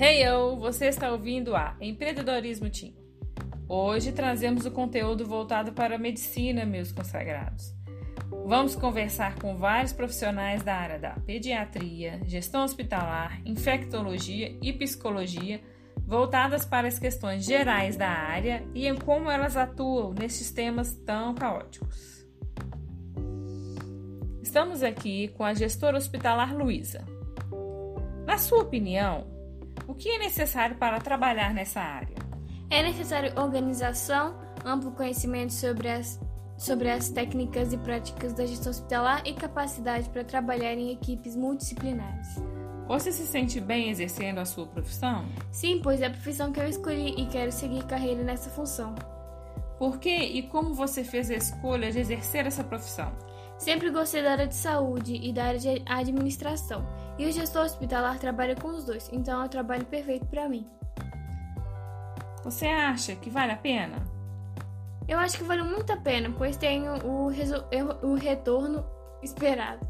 Hey yo, você está ouvindo a Empreendedorismo Team. Hoje trazemos o conteúdo voltado para a medicina, meus consagrados. Vamos conversar com vários profissionais da área da pediatria, gestão hospitalar, infectologia e psicologia, voltadas para as questões gerais da área e em como elas atuam nesses temas tão caóticos. Estamos aqui com a gestora hospitalar Luísa. Na sua opinião, o que é necessário para trabalhar nessa área? É necessário organização, amplo conhecimento sobre as, sobre as técnicas e práticas da gestão hospitalar e capacidade para trabalhar em equipes multidisciplinares. Você se sente bem exercendo a sua profissão? Sim, pois é a profissão que eu escolhi e quero seguir carreira nessa função. Por que e como você fez a escolha de exercer essa profissão? Sempre gostei da área de saúde e da área de administração, e o gestor hospitalar trabalha com os dois, então é o trabalho perfeito para mim. Você acha que vale a pena? Eu acho que vale muito a pena, pois tenho o, o retorno esperado.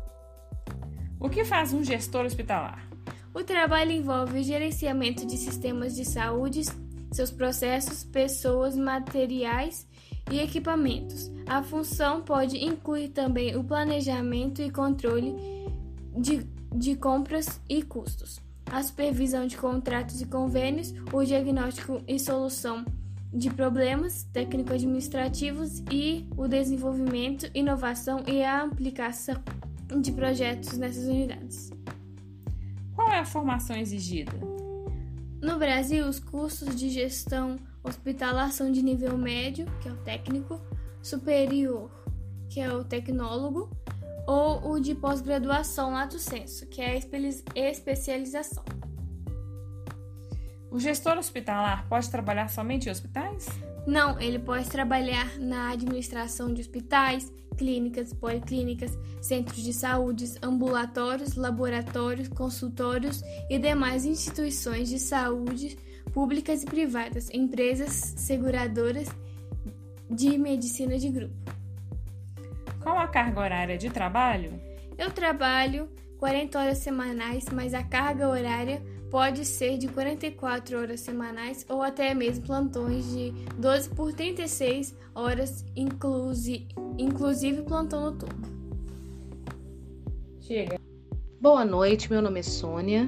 O que faz um gestor hospitalar? O trabalho envolve o gerenciamento de sistemas de saúde, seus processos, pessoas, materiais e equipamentos. A função pode incluir também o planejamento e controle de, de compras e custos, a supervisão de contratos e convênios, o diagnóstico e solução de problemas técnico-administrativos e o desenvolvimento, inovação e a aplicação de projetos nessas unidades. Qual é a formação exigida? No Brasil, os cursos de gestão hospitalar são de nível médio, que é o técnico, superior, que é o tecnólogo, ou o de pós-graduação lato sensu, que é a especialização. O gestor hospitalar pode trabalhar somente em hospitais? Não, ele pode trabalhar na administração de hospitais, clínicas, policlínicas, centros de saúde, ambulatórios, laboratórios, consultórios e demais instituições de saúde públicas e privadas, empresas seguradoras de medicina de grupo. Qual a carga horária de trabalho? Eu trabalho 40 horas semanais, mas a carga horária pode ser de 44 horas semanais ou até mesmo plantões de 12 por 36 horas, inclusi inclusive plantão noturno. Chega. Boa noite, meu nome é Sônia.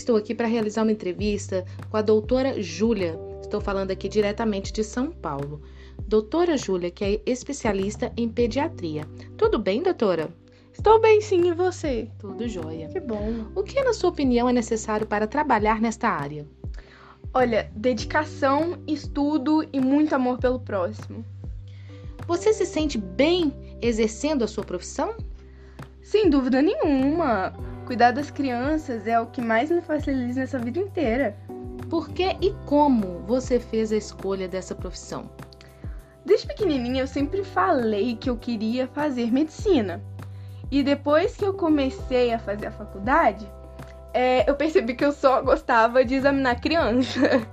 Estou aqui para realizar uma entrevista com a doutora Júlia. Estou falando aqui diretamente de São Paulo. Doutora Júlia, que é especialista em pediatria. Tudo bem, doutora? Estou bem sim, e você? Tudo jóia. Que bom. O que, na sua opinião, é necessário para trabalhar nesta área? Olha, dedicação, estudo e muito amor pelo próximo. Você se sente bem exercendo a sua profissão? Sem dúvida nenhuma. Cuidar das crianças é o que mais me faz feliz nessa vida inteira. Por que e como você fez a escolha dessa profissão? Desde pequenininha eu sempre falei que eu queria fazer medicina. E depois que eu comecei a fazer a faculdade, é, eu percebi que eu só gostava de examinar criança.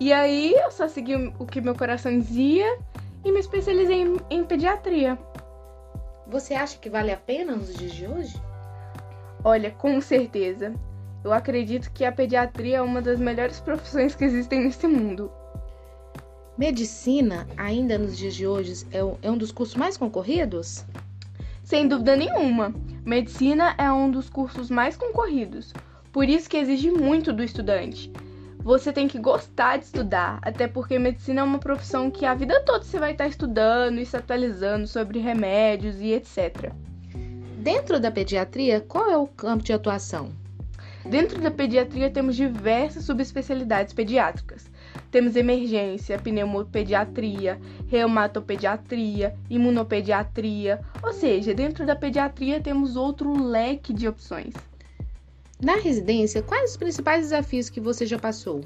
E aí eu só segui o que meu coração dizia e me especializei em, em pediatria. Você acha que vale a pena nos dias de hoje? Olha, com certeza. Eu acredito que a pediatria é uma das melhores profissões que existem nesse mundo. Medicina, ainda nos dias de hoje, é um dos cursos mais concorridos? Sem dúvida nenhuma, medicina é um dos cursos mais concorridos, por isso que exige muito do estudante. Você tem que gostar de estudar, até porque medicina é uma profissão que a vida toda você vai estar estudando e se atualizando sobre remédios e etc. Dentro da pediatria, qual é o campo de atuação? Dentro da pediatria temos diversas subespecialidades pediátricas. Temos emergência, pneumopediatria, reumatopediatria, imunopediatria, ou seja, dentro da pediatria temos outro leque de opções. Na residência, quais os principais desafios que você já passou?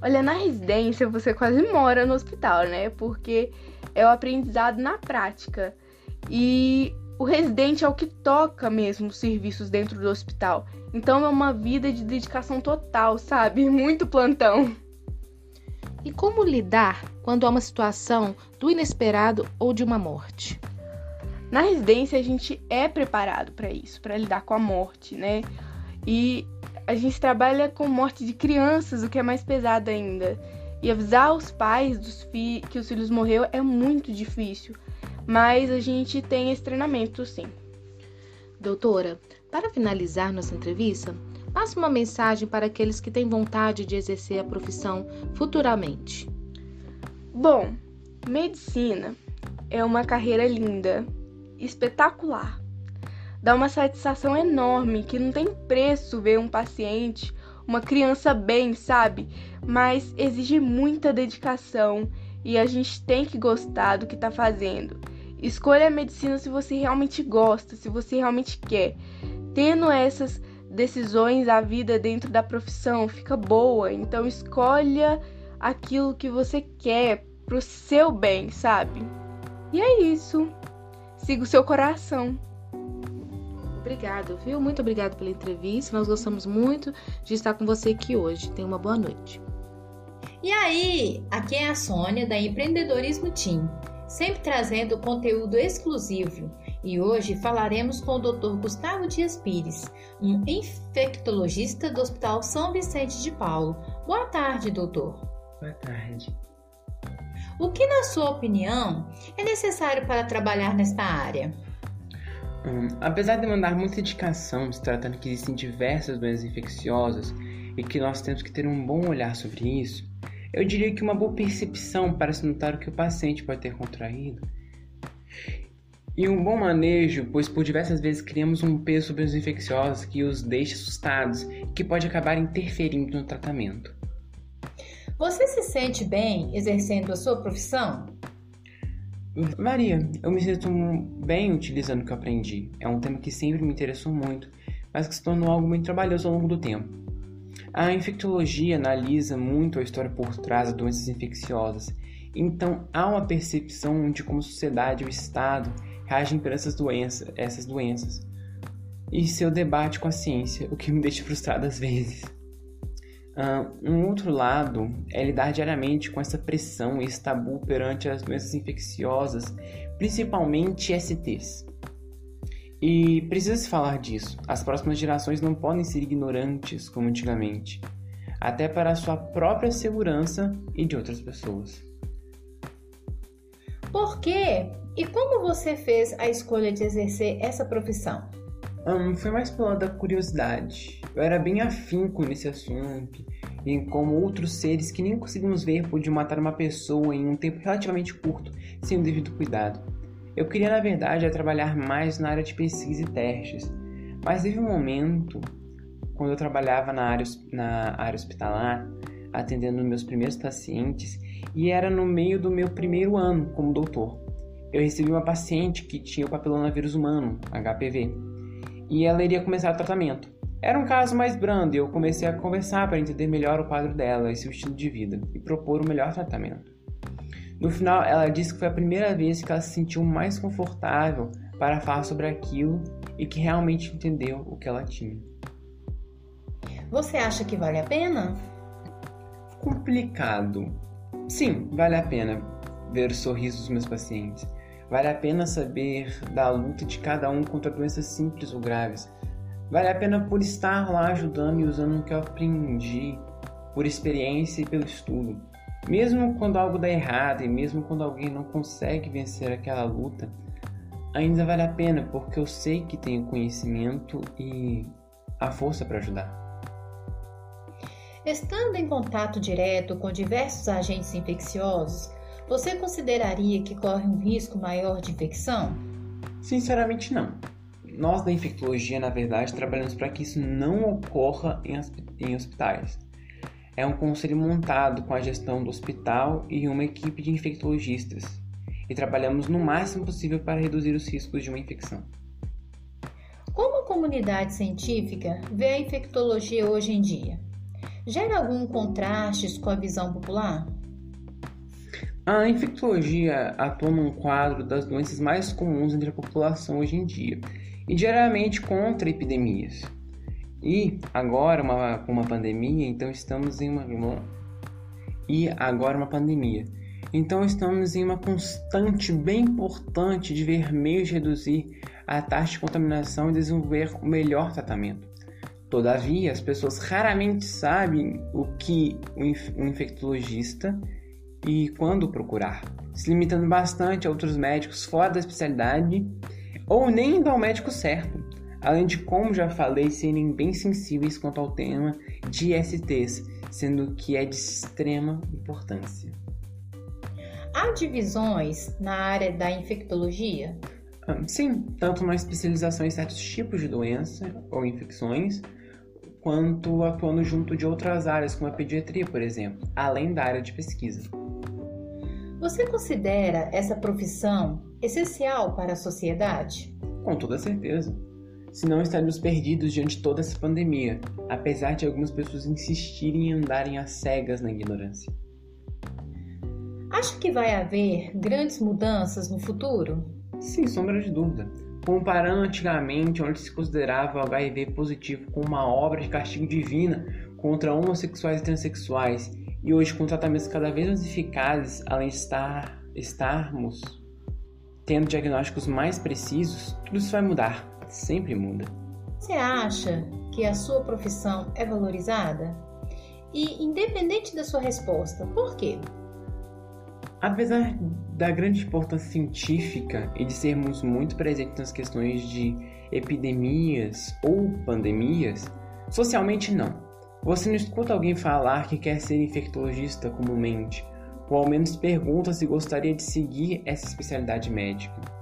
Olha, na residência você quase mora no hospital, né? Porque é o aprendizado na prática. E o residente é o que toca mesmo os serviços dentro do hospital. Então é uma vida de dedicação total, sabe? Muito plantão. E como lidar quando há uma situação do inesperado ou de uma morte? Na residência a gente é preparado para isso, para lidar com a morte, né? E a gente trabalha com morte de crianças, o que é mais pesado ainda. E avisar os pais dos fi que os filhos morreram é muito difícil. Mas a gente tem esse treinamento, sim. Doutora, para finalizar nossa entrevista, passe uma mensagem para aqueles que têm vontade de exercer a profissão futuramente. Bom, medicina é uma carreira linda, espetacular. Dá uma satisfação enorme que não tem preço ver um paciente, uma criança bem, sabe? Mas exige muita dedicação e a gente tem que gostar do que está fazendo. Escolha a medicina se você realmente gosta, se você realmente quer. Tendo essas decisões, a vida dentro da profissão fica boa. Então escolha aquilo que você quer pro seu bem, sabe? E é isso. Siga o seu coração. Obrigado, viu? Muito obrigado pela entrevista. Nós gostamos muito de estar com você aqui hoje. Tenha uma boa noite. E aí, aqui é a Sônia da Empreendedorismo Team sempre trazendo conteúdo exclusivo. E hoje falaremos com o Dr. Gustavo Dias Pires, um infectologista do Hospital São Vicente de Paulo. Boa tarde, doutor. Boa tarde. O que, na sua opinião, é necessário para trabalhar nesta área? Hum, apesar de demandar muita dedicação, se tratando que existem diversas doenças infecciosas e que nós temos que ter um bom olhar sobre isso, eu diria que uma boa percepção para se notar o que o paciente pode ter contraído. E um bom manejo, pois por diversas vezes criamos um peso sobre os infecciosos que os deixa assustados e que pode acabar interferindo no tratamento. Você se sente bem exercendo a sua profissão? Maria, eu me sinto bem utilizando o que eu aprendi. É um tema que sempre me interessou muito, mas que se tornou algo muito trabalhoso ao longo do tempo. A infectologia analisa muito a história por trás das doenças infecciosas, então há uma percepção de como a sociedade e o Estado reagem para essas doenças, essas doenças e seu debate com a ciência, o que me deixa frustrado às vezes. Um outro lado é lidar diariamente com essa pressão e esse tabu perante as doenças infecciosas, principalmente STs. E precisa se falar disso. As próximas gerações não podem ser ignorantes como antigamente, até para a sua própria segurança e de outras pessoas. Por quê? E como você fez a escolha de exercer essa profissão? Foi mais pela da curiosidade. Eu era bem afinco nesse assunto e em como outros seres que nem conseguimos ver podiam matar uma pessoa em um tempo relativamente curto, sem o devido cuidado. Eu queria, na verdade, trabalhar mais na área de pesquisa e testes, mas teve um momento, quando eu trabalhava na área, na área hospitalar, atendendo meus primeiros pacientes, e era no meio do meu primeiro ano como doutor. Eu recebi uma paciente que tinha o papilonavírus humano, HPV, e ela iria começar o tratamento. Era um caso mais brando e eu comecei a conversar para entender melhor o quadro dela e seu estilo de vida e propor o melhor tratamento. No final, ela disse que foi a primeira vez que ela se sentiu mais confortável para falar sobre aquilo e que realmente entendeu o que ela tinha. Você acha que vale a pena? Complicado. Sim, vale a pena ver o sorriso dos meus pacientes. Vale a pena saber da luta de cada um contra doenças simples ou graves. Vale a pena por estar lá ajudando e usando o que eu aprendi, por experiência e pelo estudo. Mesmo quando algo dá errado e mesmo quando alguém não consegue vencer aquela luta, ainda vale a pena porque eu sei que tenho conhecimento e a força para ajudar. Estando em contato direto com diversos agentes infecciosos, você consideraria que corre um risco maior de infecção? Sinceramente, não. Nós da infectologia, na verdade, trabalhamos para que isso não ocorra em hospitais é um conselho montado com a gestão do hospital e uma equipe de infectologistas, e trabalhamos no máximo possível para reduzir os riscos de uma infecção. Como a comunidade científica vê a infectologia hoje em dia? Gera algum contraste com a visão popular? A infectologia atua num quadro das doenças mais comuns entre a população hoje em dia e diariamente contra epidemias. E agora, uma, uma pandemia, então estamos em uma. E agora, uma pandemia. Então, estamos em uma constante bem importante de ver meios de reduzir a taxa de contaminação e desenvolver o melhor tratamento. Todavia, as pessoas raramente sabem o que um infectologista e quando procurar, se limitando bastante a outros médicos fora da especialidade ou nem indo ao médico certo, além de, como já falei, serem bem sensíveis quanto ao tema de STs, sendo que é de extrema importância. Há divisões na área da infectologia? Ah, sim, tanto na especialização em certos tipos de doença ou infecções, quanto atuando junto de outras áreas, como a pediatria, por exemplo, além da área de pesquisa. Você considera essa profissão essencial para a sociedade? Com toda certeza. Senão estaríamos perdidos diante de toda essa pandemia, apesar de algumas pessoas insistirem em andarem às cegas na ignorância. Acha que vai haver grandes mudanças no futuro? Sem sombra de dúvida. Comparando antigamente, onde se considerava o HIV positivo como uma obra de castigo divina contra homossexuais e transexuais, e hoje com tratamentos cada vez mais eficazes, além de estar, estarmos tendo diagnósticos mais precisos, tudo isso vai mudar, sempre muda. Você acha que a sua profissão é valorizada? E independente da sua resposta, por quê? Apesar da grande importância científica e de sermos muito presentes nas questões de epidemias ou pandemias, socialmente não. Você não escuta alguém falar que quer ser infectologista comumente, ou ao menos pergunta se gostaria de seguir essa especialidade médica.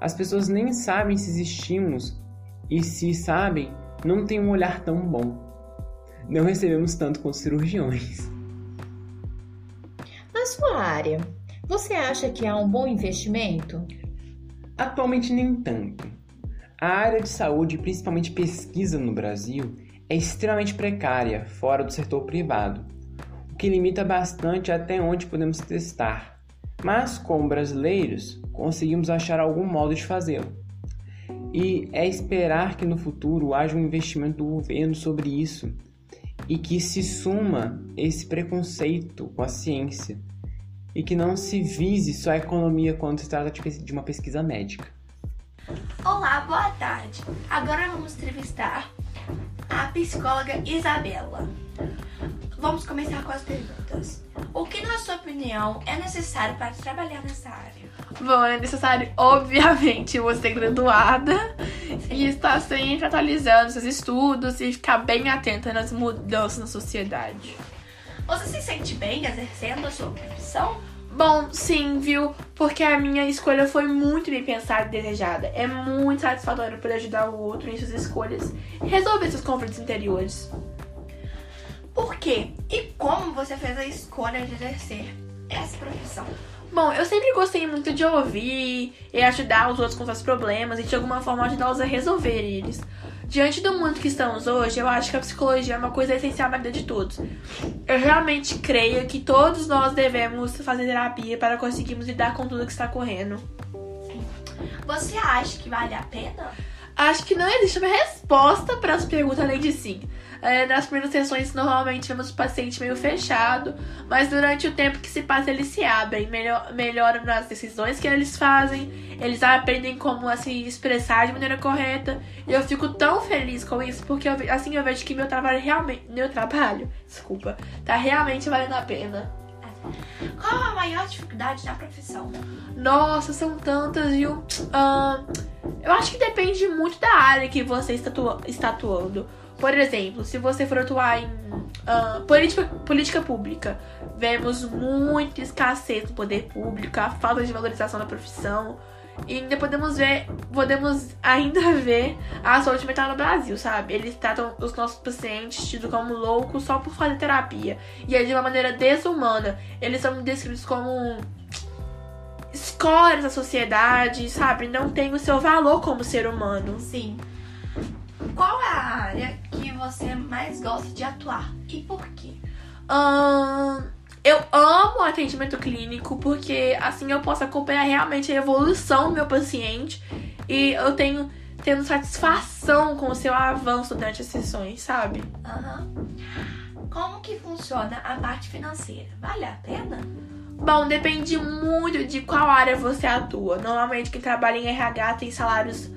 As pessoas nem sabem se existimos e, se sabem, não têm um olhar tão bom. Não recebemos tanto quanto cirurgiões. Na sua área, você acha que há um bom investimento? Atualmente, nem tanto. A área de saúde, principalmente pesquisa no Brasil, é extremamente precária fora do setor privado, o que limita bastante até onde podemos testar. Mas, como brasileiros, conseguimos achar algum modo de fazê-lo. E é esperar que no futuro haja um investimento do governo sobre isso e que se suma esse preconceito com a ciência e que não se vise só a economia quando se trata de uma pesquisa médica. Olá, boa tarde. Agora vamos entrevistar a psicóloga Isabela. Vamos começar com as perguntas. O que, na sua opinião, é necessário para trabalhar nessa área? Bom, é necessário, obviamente, você ser graduada Sim. e estar sempre atualizando seus estudos e ficar bem atenta nas mudanças na sociedade. Você se sente bem exercendo a sua profissão? Bom, sim, viu? Porque a minha escolha foi muito bem pensada e desejada. É muito satisfatório poder ajudar o outro em suas escolhas e resolver seus conflitos interiores. Por quê? E como você fez a escolha de exercer essa profissão? Bom, eu sempre gostei muito de ouvir e ajudar os outros com seus problemas e de alguma forma ajudá-los a resolver eles. Diante do mundo que estamos hoje, eu acho que a psicologia é uma coisa essencial na vida de todos. Eu realmente creio que todos nós devemos fazer terapia para conseguirmos lidar com tudo que está correndo. Você acha que vale a pena? Acho que não existe uma resposta para as perguntas além de sim. É, nas primeiras sessões, normalmente vemos o paciente meio fechado, mas durante o tempo que se passa, eles se abrem, melhor, melhoram nas decisões que eles fazem, eles aprendem como assim expressar de maneira correta. E eu fico tão feliz com isso, porque eu, assim eu vejo que meu trabalho realmente. Meu trabalho, desculpa, tá realmente valendo a pena. Qual a maior dificuldade da profissão? Nossa, são tantas, viu? Uh, eu acho que depende muito da área que você está, está atuando. Por exemplo, se você for atuar em uh, política, política pública, vemos muita escassez do poder público, a falta de valorização da profissão. E ainda podemos ver, podemos ainda ver a saúde mental no Brasil, sabe? Eles tratam os nossos pacientes tidos como loucos só por fazer terapia. E é de uma maneira desumana. Eles são descritos como escórias da sociedade, sabe? Não tem o seu valor como ser humano. Sim. Qual é a área que você mais gosta de atuar e por quê? eu amo atendimento clínico porque assim eu posso acompanhar realmente a evolução do meu paciente e eu tenho tendo satisfação com o seu avanço durante as sessões, sabe? Uhum. Como que funciona a parte financeira? Vale a pena? Bom, depende muito de qual área você atua. Normalmente quem trabalha em RH tem salários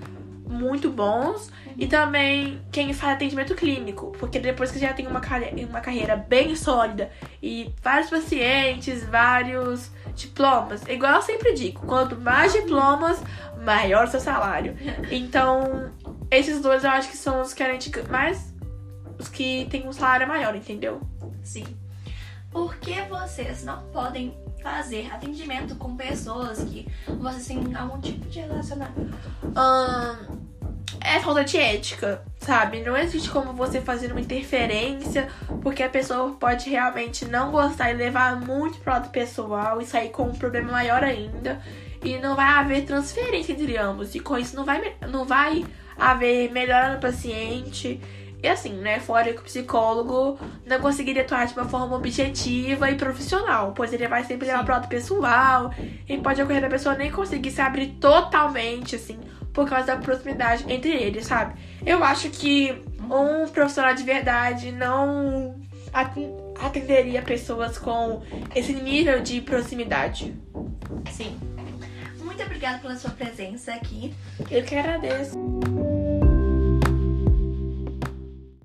muito bons e também quem faz atendimento clínico, porque depois que já tem uma, uma carreira bem sólida e vários pacientes, vários diplomas, igual eu sempre digo, quanto mais diplomas, maior o seu salário. Então, esses dois eu acho que são os que a gente mais os que tem um salário maior, entendeu? Sim. Por que vocês não podem fazer atendimento com pessoas que vocês têm algum tipo de relacionamento? Hum, é falta de ética, sabe? Não existe como você fazer uma interferência, porque a pessoa pode realmente não gostar e levar muito pro lado pessoal e sair com um problema maior ainda. E não vai haver transferência entre ambos. E com isso não vai, não vai haver melhora no paciente. E assim, né? Fora que o psicólogo não conseguiria atuar de uma forma objetiva e profissional, pois ele vai sempre levar pro lado pessoal. E pode ocorrer da pessoa nem conseguir se abrir totalmente, assim, por causa da proximidade entre eles, sabe? Eu acho que um profissional de verdade não atenderia pessoas com esse nível de proximidade. Sim. Muito obrigada pela sua presença aqui. Eu que agradeço.